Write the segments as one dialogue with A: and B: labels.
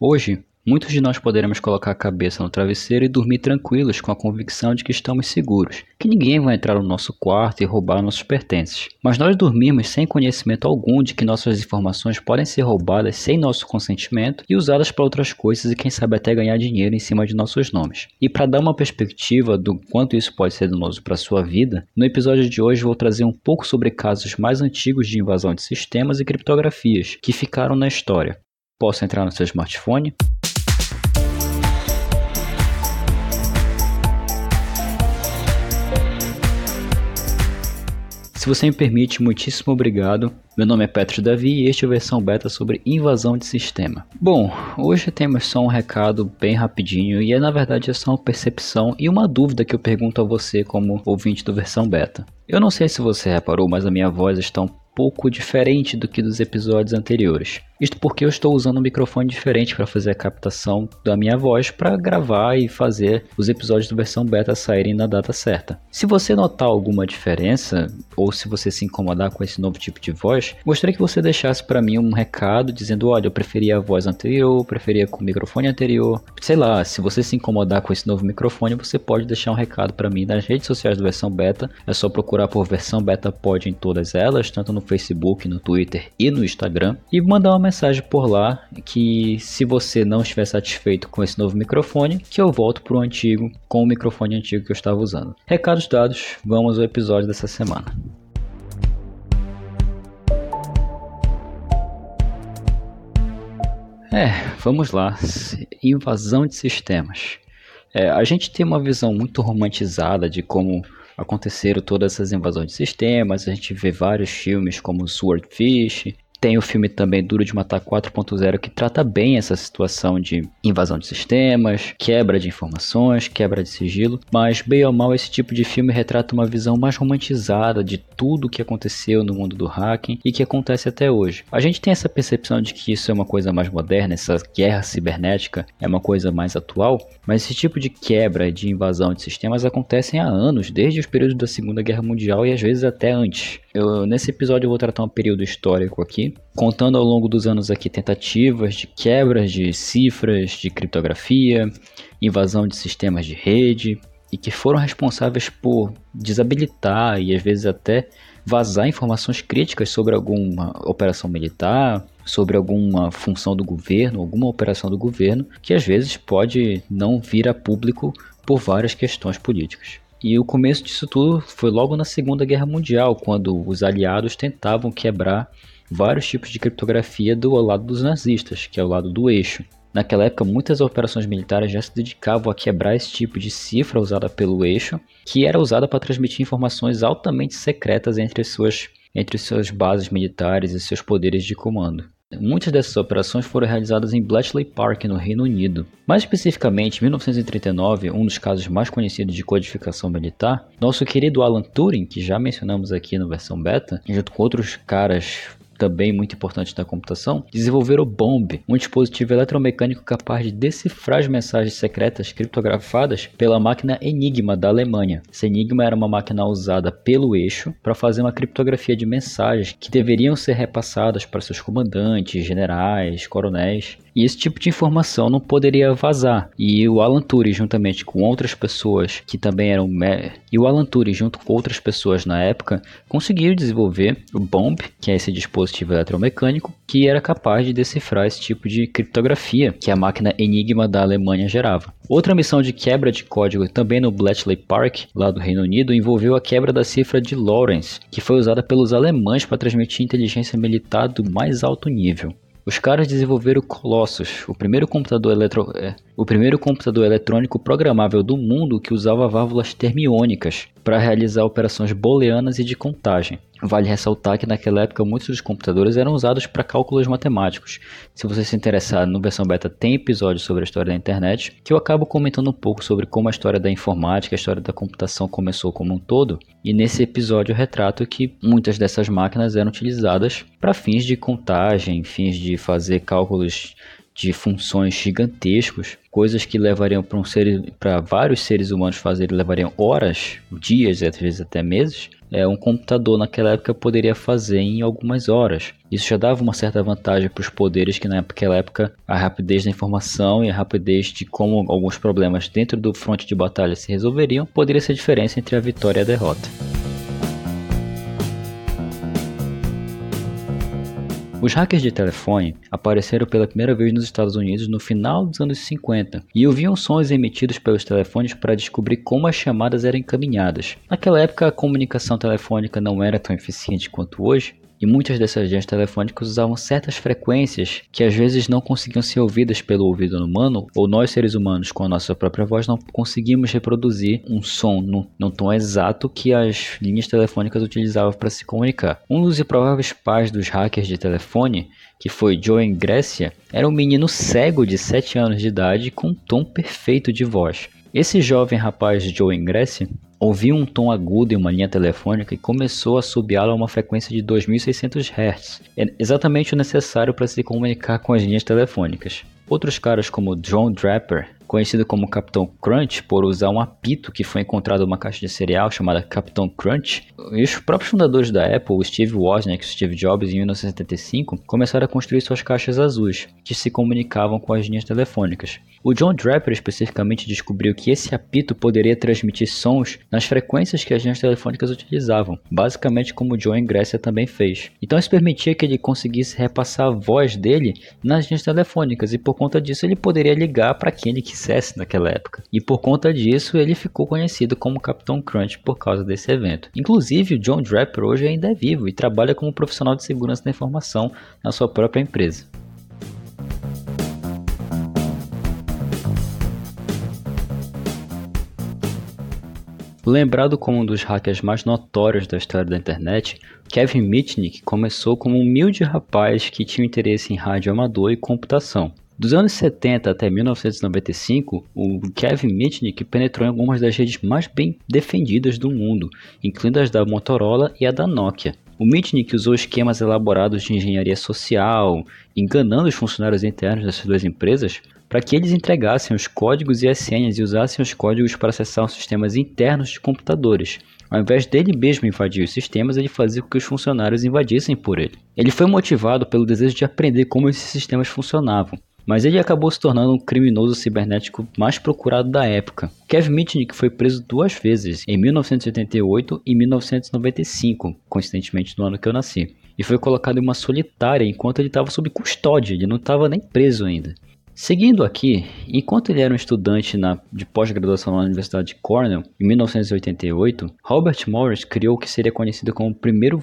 A: Hoje, muitos de nós poderemos colocar a cabeça no travesseiro e dormir tranquilos com a convicção de que estamos seguros, que ninguém vai entrar no nosso quarto e roubar nossos pertences. Mas nós dormimos sem conhecimento algum de que nossas informações podem ser roubadas sem nosso consentimento e usadas para outras coisas e quem sabe até ganhar dinheiro em cima de nossos nomes. E para dar uma perspectiva do quanto isso pode ser danoso para sua vida, no episódio de hoje vou trazer um pouco sobre casos mais antigos de invasão de sistemas e criptografias que ficaram na história. Posso entrar no seu smartphone? Se você me permite, muitíssimo obrigado. Meu nome é Petro Davi e este é a versão beta sobre invasão de sistema. Bom, hoje temos só um recado bem rapidinho e é na verdade é só uma percepção e uma dúvida que eu pergunto a você como ouvinte do versão beta. Eu não sei se você reparou, mas a minha voz está um pouco diferente do que dos episódios anteriores. Isto porque eu estou usando um microfone diferente para fazer a captação da minha voz para gravar e fazer os episódios do versão beta saírem na data certa. Se você notar alguma diferença ou se você se incomodar com esse novo tipo de voz, gostaria que você deixasse para mim um recado dizendo: olha, eu preferia a voz anterior, preferia com o microfone anterior. Sei lá, se você se incomodar com esse novo microfone, você pode deixar um recado para mim nas redes sociais do versão beta. É só procurar por versão beta pod em todas elas, tanto no Facebook, no Twitter e no Instagram, e mandar uma mensagem por lá que se você não estiver satisfeito com esse novo microfone, que eu volto para o antigo com o microfone antigo que eu estava usando. Recados dados, vamos ao episódio dessa semana. É, vamos lá. Invasão de sistemas. É, a gente tem uma visão muito romantizada de como aconteceram todas essas invasões de sistemas. A gente vê vários filmes como Swordfish, tem o filme também Duro de Matar 4.0 que trata bem essa situação de invasão de sistemas, quebra de informações, quebra de sigilo, mas bem ou mal esse tipo de filme retrata uma visão mais romantizada de tudo o que aconteceu no mundo do hacking e que acontece até hoje. A gente tem essa percepção de que isso é uma coisa mais moderna, essa guerra cibernética é uma coisa mais atual, mas esse tipo de quebra de invasão de sistemas acontecem há anos, desde os períodos da Segunda Guerra Mundial e às vezes até antes. Eu, nesse episódio eu vou tratar um período histórico aqui, contando ao longo dos anos aqui tentativas de quebras de cifras, de criptografia, invasão de sistemas de rede e que foram responsáveis por desabilitar e às vezes até vazar informações críticas sobre alguma operação militar, sobre alguma função do governo, alguma operação do governo, que às vezes pode não vir a público por várias questões políticas. E o começo disso tudo foi logo na Segunda Guerra Mundial, quando os aliados tentavam quebrar vários tipos de criptografia do lado dos nazistas, que é o lado do eixo. Naquela época, muitas operações militares já se dedicavam a quebrar esse tipo de cifra usada pelo eixo, que era usada para transmitir informações altamente secretas entre suas, entre suas bases militares e seus poderes de comando. Muitas dessas operações foram realizadas em Bletchley Park, no Reino Unido. Mais especificamente, em 1939, um dos casos mais conhecidos de codificação militar, nosso querido Alan Turing, que já mencionamos aqui na versão beta, junto com outros caras também muito importante da computação, desenvolveram o BOMB, um dispositivo eletromecânico capaz de decifrar as mensagens secretas criptografadas pela máquina Enigma da Alemanha. Essa Enigma era uma máquina usada pelo eixo para fazer uma criptografia de mensagens que deveriam ser repassadas para seus comandantes, generais, coronéis e esse tipo de informação não poderia vazar. E o Alan Turing, juntamente com outras pessoas que também eram. E o Alan Turing, junto com outras pessoas na época, conseguiram desenvolver o BOMB, que é esse dispositivo eletromecânico, que era capaz de decifrar esse tipo de criptografia que a máquina Enigma da Alemanha gerava. Outra missão de quebra de código também no Bletchley Park, lá do Reino Unido, envolveu a quebra da cifra de Lawrence, que foi usada pelos alemães para transmitir inteligência militar do mais alto nível. Os caras desenvolveram o Colossus, o primeiro computador, eletro... É, o primeiro computador eletrônico programável do mundo que usava válvulas termiônicas para realizar operações booleanas e de contagem. Vale ressaltar que naquela época muitos dos computadores eram usados para cálculos matemáticos. Se você se interessar, no versão beta tem episódio sobre a história da internet, que eu acabo comentando um pouco sobre como a história da informática, a história da computação começou como um todo, e nesse episódio eu retrato que muitas dessas máquinas eram utilizadas para fins de contagem, fins de fazer cálculos de funções gigantescos, coisas que levariam para um ser, para vários seres humanos fazerem levariam horas, dias, às vezes até meses, é, um computador naquela época poderia fazer em algumas horas. Isso já dava uma certa vantagem para os poderes que naquela época a rapidez da informação e a rapidez de como alguns problemas dentro do fronte de batalha se resolveriam poderia ser a diferença entre a vitória e a derrota. Os hackers de telefone apareceram pela primeira vez nos Estados Unidos no final dos anos 50 e ouviam sons emitidos pelos telefones para descobrir como as chamadas eram encaminhadas. Naquela época, a comunicação telefônica não era tão eficiente quanto hoje, e muitas dessas linhas telefônicas usavam certas frequências que às vezes não conseguiam ser ouvidas pelo ouvido humano, ou nós seres humanos com a nossa própria voz não conseguimos reproduzir um som no, no tom exato que as linhas telefônicas utilizavam para se comunicar. Um dos improváveis pais dos hackers de telefone, que foi Joe Ingressia, era um menino cego de 7 anos de idade com um tom perfeito de voz. Esse jovem rapaz Joe Ingressia ouviu um tom agudo em uma linha telefônica e começou a subiá-lo a uma frequência de 2600 Hz, é exatamente o necessário para se comunicar com as linhas telefônicas. Outros caras como John Draper conhecido como Capitão Crunch por usar um apito que foi encontrado numa caixa de cereal chamada Capitão Crunch. E os próprios fundadores da Apple, Steve Wozniak e Steve Jobs, em 1975, começaram a construir suas caixas azuis, que se comunicavam com as linhas telefônicas. O John Draper especificamente descobriu que esse apito poderia transmitir sons nas frequências que as linhas telefônicas utilizavam, basicamente como o John Ingressia também fez. Então isso permitia que ele conseguisse repassar a voz dele nas linhas telefônicas e por conta disso ele poderia ligar para quem ele quisesse naquela época. E por conta disso ele ficou conhecido como Capitão Crunch por causa desse evento. Inclusive o John Draper hoje ainda é vivo e trabalha como profissional de segurança da informação na sua própria empresa. Lembrado como um dos hackers mais notórios da história da internet, Kevin Mitnick começou como um humilde rapaz que tinha interesse em rádio amador e computação. Dos anos 70 até 1995, o Kevin Mitnick penetrou em algumas das redes mais bem defendidas do mundo, incluindo as da Motorola e a da Nokia. O Mitnick usou esquemas elaborados de engenharia social, enganando os funcionários internos dessas duas empresas, para que eles entregassem os códigos e as senhas e usassem os códigos para acessar os sistemas internos de computadores. Ao invés dele mesmo invadir os sistemas, ele fazia com que os funcionários invadissem por ele. Ele foi motivado pelo desejo de aprender como esses sistemas funcionavam, mas ele acabou se tornando um criminoso cibernético mais procurado da época. Kevin Mitnick foi preso duas vezes, em 1988 e 1995, coincidentemente no ano que eu nasci, e foi colocado em uma solitária enquanto ele estava sob custódia, ele não estava nem preso ainda. Seguindo aqui, enquanto ele era um estudante na, de pós-graduação na Universidade de Cornell, em 1988, Robert Morris criou o que seria conhecido como o primeiro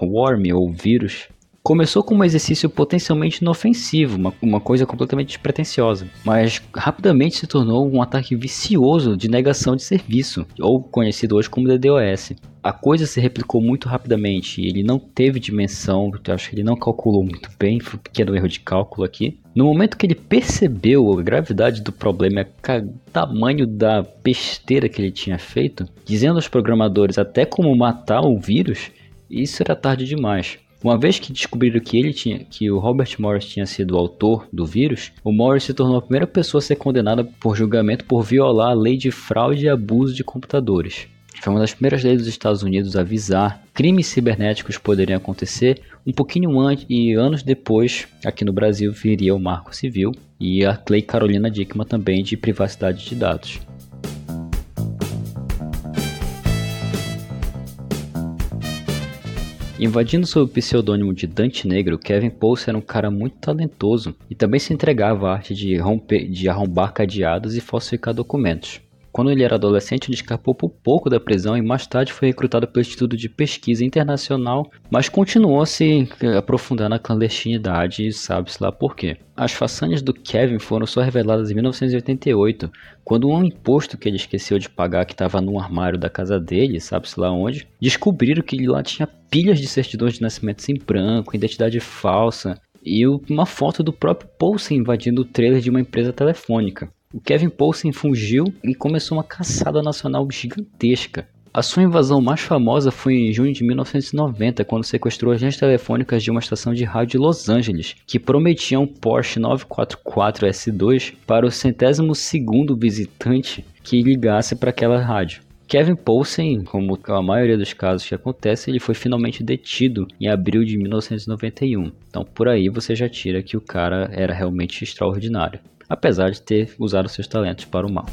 A: worm ou vírus Começou com um exercício potencialmente inofensivo, uma, uma coisa completamente despretensiosa, mas rapidamente se tornou um ataque vicioso de negação de serviço, ou conhecido hoje como DDoS. A coisa se replicou muito rapidamente, ele não teve dimensão, eu acho que ele não calculou muito bem, foi um pequeno erro de cálculo aqui. No momento que ele percebeu a gravidade do problema, o tamanho da besteira que ele tinha feito, dizendo aos programadores até como matar o vírus, isso era tarde demais. Uma vez que descobriram que ele tinha, que o Robert Morris tinha sido o autor do vírus, o Morris se tornou a primeira pessoa a ser condenada por julgamento por violar a lei de fraude e abuso de computadores. Foi uma das primeiras leis dos Estados Unidos a avisar crimes cibernéticos poderiam acontecer. Um pouquinho antes e anos depois, aqui no Brasil, viria o Marco Civil e a Lei Carolina Dickman também de privacidade de dados. Invadindo sob o pseudônimo de Dante Negro, Kevin Pulse era um cara muito talentoso e também se entregava à arte de, romper, de arrombar cadeados e falsificar documentos. Quando ele era adolescente, ele escapou por pouco da prisão e mais tarde foi recrutado pelo Instituto de Pesquisa Internacional, mas continuou se aprofundar na clandestinidade e sabe-se lá por quê. As façanhas do Kevin foram só reveladas em 1988, quando um imposto que ele esqueceu de pagar, que estava no armário da casa dele, sabe-se lá onde, descobriram que ele lá tinha pilhas de certidões de nascimento em branco, identidade falsa e uma foto do próprio Paulsen invadindo o trailer de uma empresa telefônica. O Kevin Paulsen fugiu e começou uma caçada nacional gigantesca. A sua invasão mais famosa foi em junho de 1990, quando sequestrou agentes telefônicas de uma estação de rádio de Los Angeles, que prometiam um Porsche 944 S2 para o centésimo segundo visitante que ligasse para aquela rádio. Kevin Poulsen, como a maioria dos casos que acontece, ele foi finalmente detido em abril de 1991. Então por aí você já tira que o cara era realmente extraordinário, apesar de ter usado seus talentos para o mal.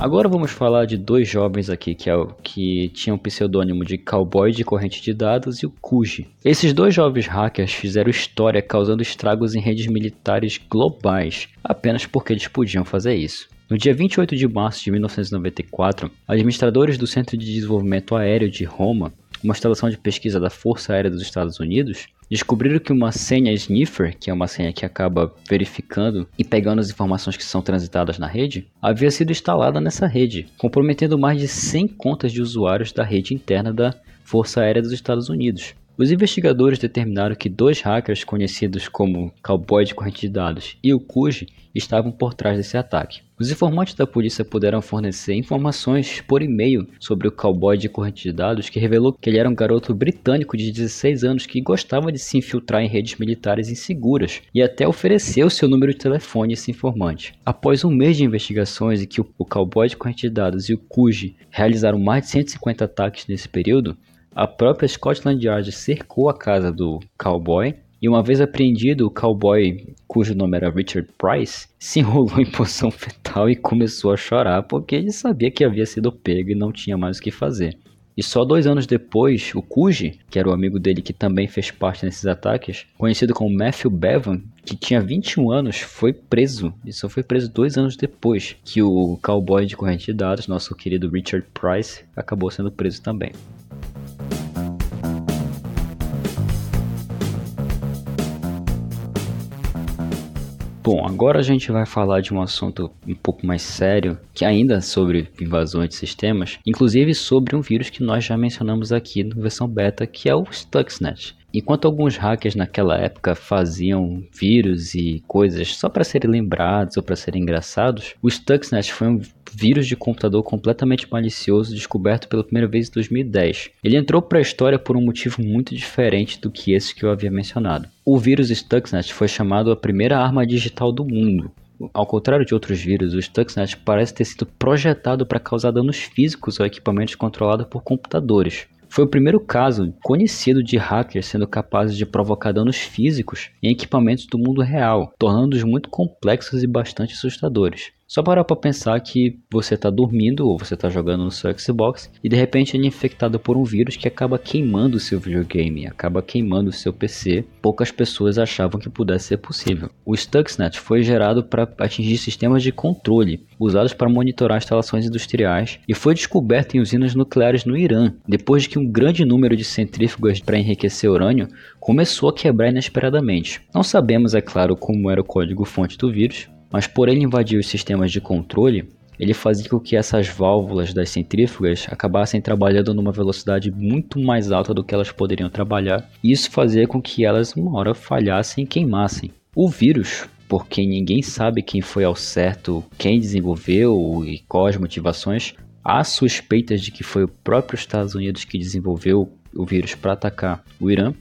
A: Agora vamos falar de dois jovens aqui que, é, que tinham o pseudônimo de Cowboy de Corrente de Dados e o Kuji. Esses dois jovens hackers fizeram história causando estragos em redes militares globais, apenas porque eles podiam fazer isso. No dia 28 de março de 1994, administradores do Centro de Desenvolvimento Aéreo de Roma uma instalação de pesquisa da Força Aérea dos Estados Unidos, descobriram que uma senha sniffer, que é uma senha que acaba verificando e pegando as informações que são transitadas na rede, havia sido instalada nessa rede, comprometendo mais de 100 contas de usuários da rede interna da Força Aérea dos Estados Unidos. Os investigadores determinaram que dois hackers conhecidos como Cowboy de Corrente de Dados e o Kuji estavam por trás desse ataque. Os informantes da polícia puderam fornecer informações por e-mail sobre o cowboy de corrente de dados que revelou que ele era um garoto britânico de 16 anos que gostava de se infiltrar em redes militares inseguras e até ofereceu seu número de telefone a esse informante. Após um mês de investigações e que o cowboy de corrente de dados e o Kuji realizaram mais de 150 ataques nesse período, a própria Scotland Yard cercou a casa do cowboy e uma vez apreendido, o cowboy, cujo nome era Richard Price, se enrolou em posição fetal e começou a chorar porque ele sabia que havia sido pego e não tinha mais o que fazer. E só dois anos depois, o Kuji, que era o amigo dele que também fez parte desses ataques, conhecido como Matthew Bevan, que tinha 21 anos, foi preso. E só foi preso dois anos depois que o cowboy de corrente de dados, nosso querido Richard Price, acabou sendo preso também. Bom, agora a gente vai falar de um assunto um pouco mais sério, que ainda é sobre invasões de sistemas, inclusive sobre um vírus que nós já mencionamos aqui na versão beta, que é o Stuxnet. Enquanto alguns hackers naquela época faziam vírus e coisas só para serem lembrados ou para serem engraçados, o Stuxnet foi um vírus de computador completamente malicioso descoberto pela primeira vez em 2010. Ele entrou para a história por um motivo muito diferente do que esse que eu havia mencionado. O vírus Stuxnet foi chamado a primeira arma digital do mundo. Ao contrário de outros vírus, o Stuxnet parece ter sido projetado para causar danos físicos a equipamentos controlados por computadores. Foi o primeiro caso conhecido de hackers sendo capazes de provocar danos físicos em equipamentos do mundo real, tornando-os muito complexos e bastante assustadores. Só parar para pensar que você está dormindo ou você está jogando no seu Xbox e de repente é infectado por um vírus que acaba queimando o seu videogame, acaba queimando o seu PC. Poucas pessoas achavam que pudesse ser possível. O Stuxnet foi gerado para atingir sistemas de controle usados para monitorar instalações industriais e foi descoberto em usinas nucleares no Irã, depois de que um grande número de centrífugas para enriquecer urânio começou a quebrar inesperadamente. Não sabemos, é claro, como era o código-fonte do vírus, mas por ele invadir os sistemas de controle, ele fazia com que essas válvulas das centrífugas acabassem trabalhando numa velocidade muito mais alta do que elas poderiam trabalhar, e isso fazia com que elas uma hora falhassem e queimassem. O vírus, porque ninguém sabe quem foi ao certo, quem desenvolveu e quais motivações, há suspeitas de que foi o próprio Estados Unidos que desenvolveu o vírus para atacar o Irã,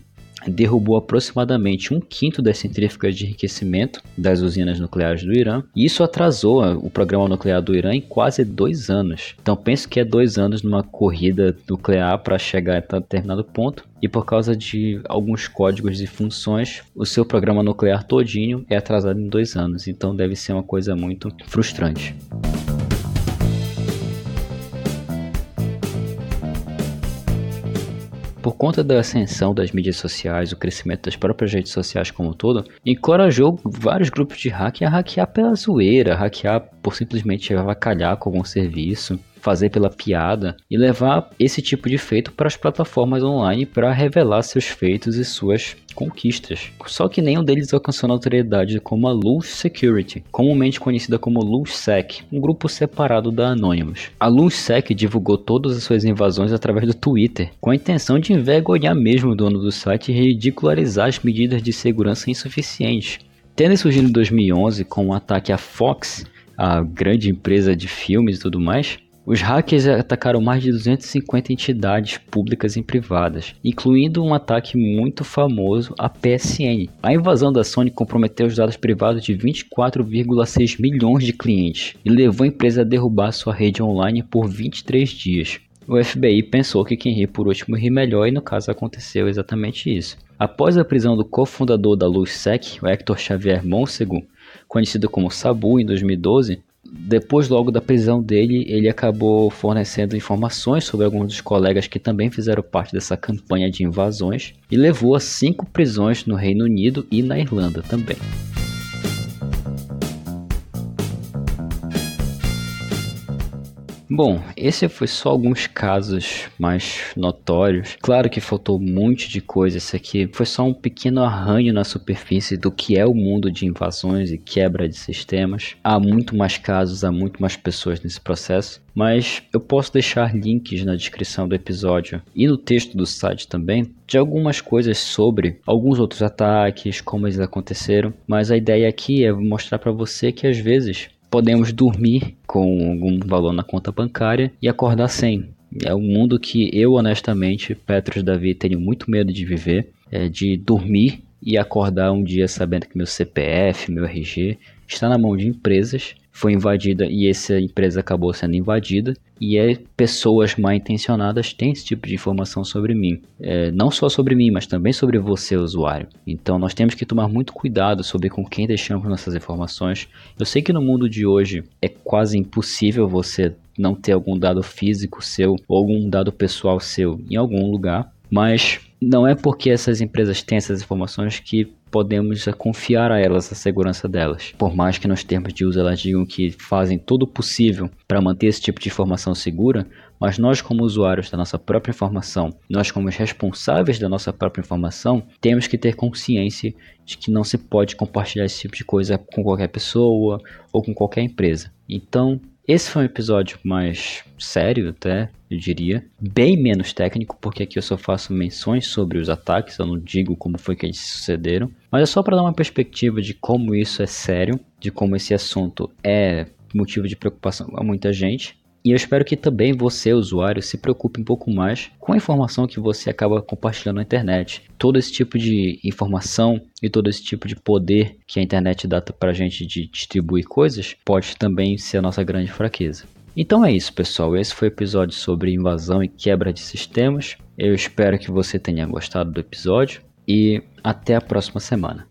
A: derrubou aproximadamente um quinto das centrífugas de enriquecimento das usinas nucleares do Irã, e isso atrasou o programa nuclear do Irã em quase dois anos. Então penso que é dois anos numa corrida nuclear para chegar a determinado ponto, e por causa de alguns códigos e funções, o seu programa nuclear todinho é atrasado em dois anos. Então deve ser uma coisa muito frustrante. Por conta da ascensão das mídias sociais, o crescimento das próprias redes sociais como um todo, encorajou vários grupos de hack a hackear pela zoeira, hackear por simplesmente avacalhar com algum serviço, fazer pela piada e levar esse tipo de feito para as plataformas online para revelar seus feitos e suas conquistas. Só que nenhum deles alcançou notoriedade como a Luz Security, comumente conhecida como LuzSec, um grupo separado da Anonymous. A LuzSec divulgou todas as suas invasões através do Twitter, com a intenção de envergonhar mesmo o dono do site e ridicularizar as medidas de segurança insuficientes. Tendo surgido em 2011 com o um ataque à Fox, a grande empresa de filmes e tudo mais, Os hackers atacaram mais de 250 entidades públicas e privadas, incluindo um ataque muito famoso à PSN. A invasão da Sony comprometeu os dados privados de 24,6 milhões de clientes e levou a empresa a derrubar sua rede online por 23 dias. O FBI pensou que quem ri por último ri melhor e no caso aconteceu exatamente isso. Após a prisão do cofundador da LuzSec, o Hector Xavier Monsegu, conhecido como Sabu em 2012, depois logo da prisão dele, ele acabou fornecendo informações sobre alguns dos colegas que também fizeram parte dessa campanha de invasões e levou a cinco prisões no Reino Unido e na Irlanda também. Bom, esse foi só alguns casos mais notórios. Claro que faltou um monte de coisa. Esse aqui foi só um pequeno arranho na superfície do que é o mundo de invasões e quebra de sistemas. Há muito mais casos, há muito mais pessoas nesse processo. Mas eu posso deixar links na descrição do episódio e no texto do site também de algumas coisas sobre alguns outros ataques, como eles aconteceram. Mas a ideia aqui é mostrar para você que às vezes podemos dormir com algum valor na conta bancária e acordar sem. É um mundo que eu, honestamente, Petros Davi, tenho muito medo de viver, é de dormir e acordar um dia sabendo que meu CPF, meu RG está na mão de empresas foi invadida e essa empresa acabou sendo invadida e é, pessoas mal intencionadas têm esse tipo de informação sobre mim. É, não só sobre mim, mas também sobre você, usuário. Então nós temos que tomar muito cuidado sobre com quem deixamos nossas informações. Eu sei que no mundo de hoje é quase impossível você não ter algum dado físico seu ou algum dado pessoal seu em algum lugar, mas não é porque essas empresas têm essas informações que podemos confiar a elas a segurança delas. Por mais que nos termos de uso elas digam que fazem todo o possível para manter esse tipo de informação segura, mas nós como usuários da nossa própria informação, nós como responsáveis da nossa própria informação, temos que ter consciência de que não se pode compartilhar esse tipo de coisa com qualquer pessoa ou com qualquer empresa. Então, esse foi um episódio mais sério, até, eu diria. Bem menos técnico, porque aqui eu só faço menções sobre os ataques, eu não digo como foi que eles sucederam. Mas é só para dar uma perspectiva de como isso é sério, de como esse assunto é motivo de preocupação a muita gente. E eu espero que também você, usuário, se preocupe um pouco mais com a informação que você acaba compartilhando na internet. Todo esse tipo de informação e todo esse tipo de poder que a internet dá para a gente de distribuir coisas pode também ser a nossa grande fraqueza. Então é isso, pessoal. Esse foi o episódio sobre invasão e quebra de sistemas. Eu espero que você tenha gostado do episódio e até a próxima semana.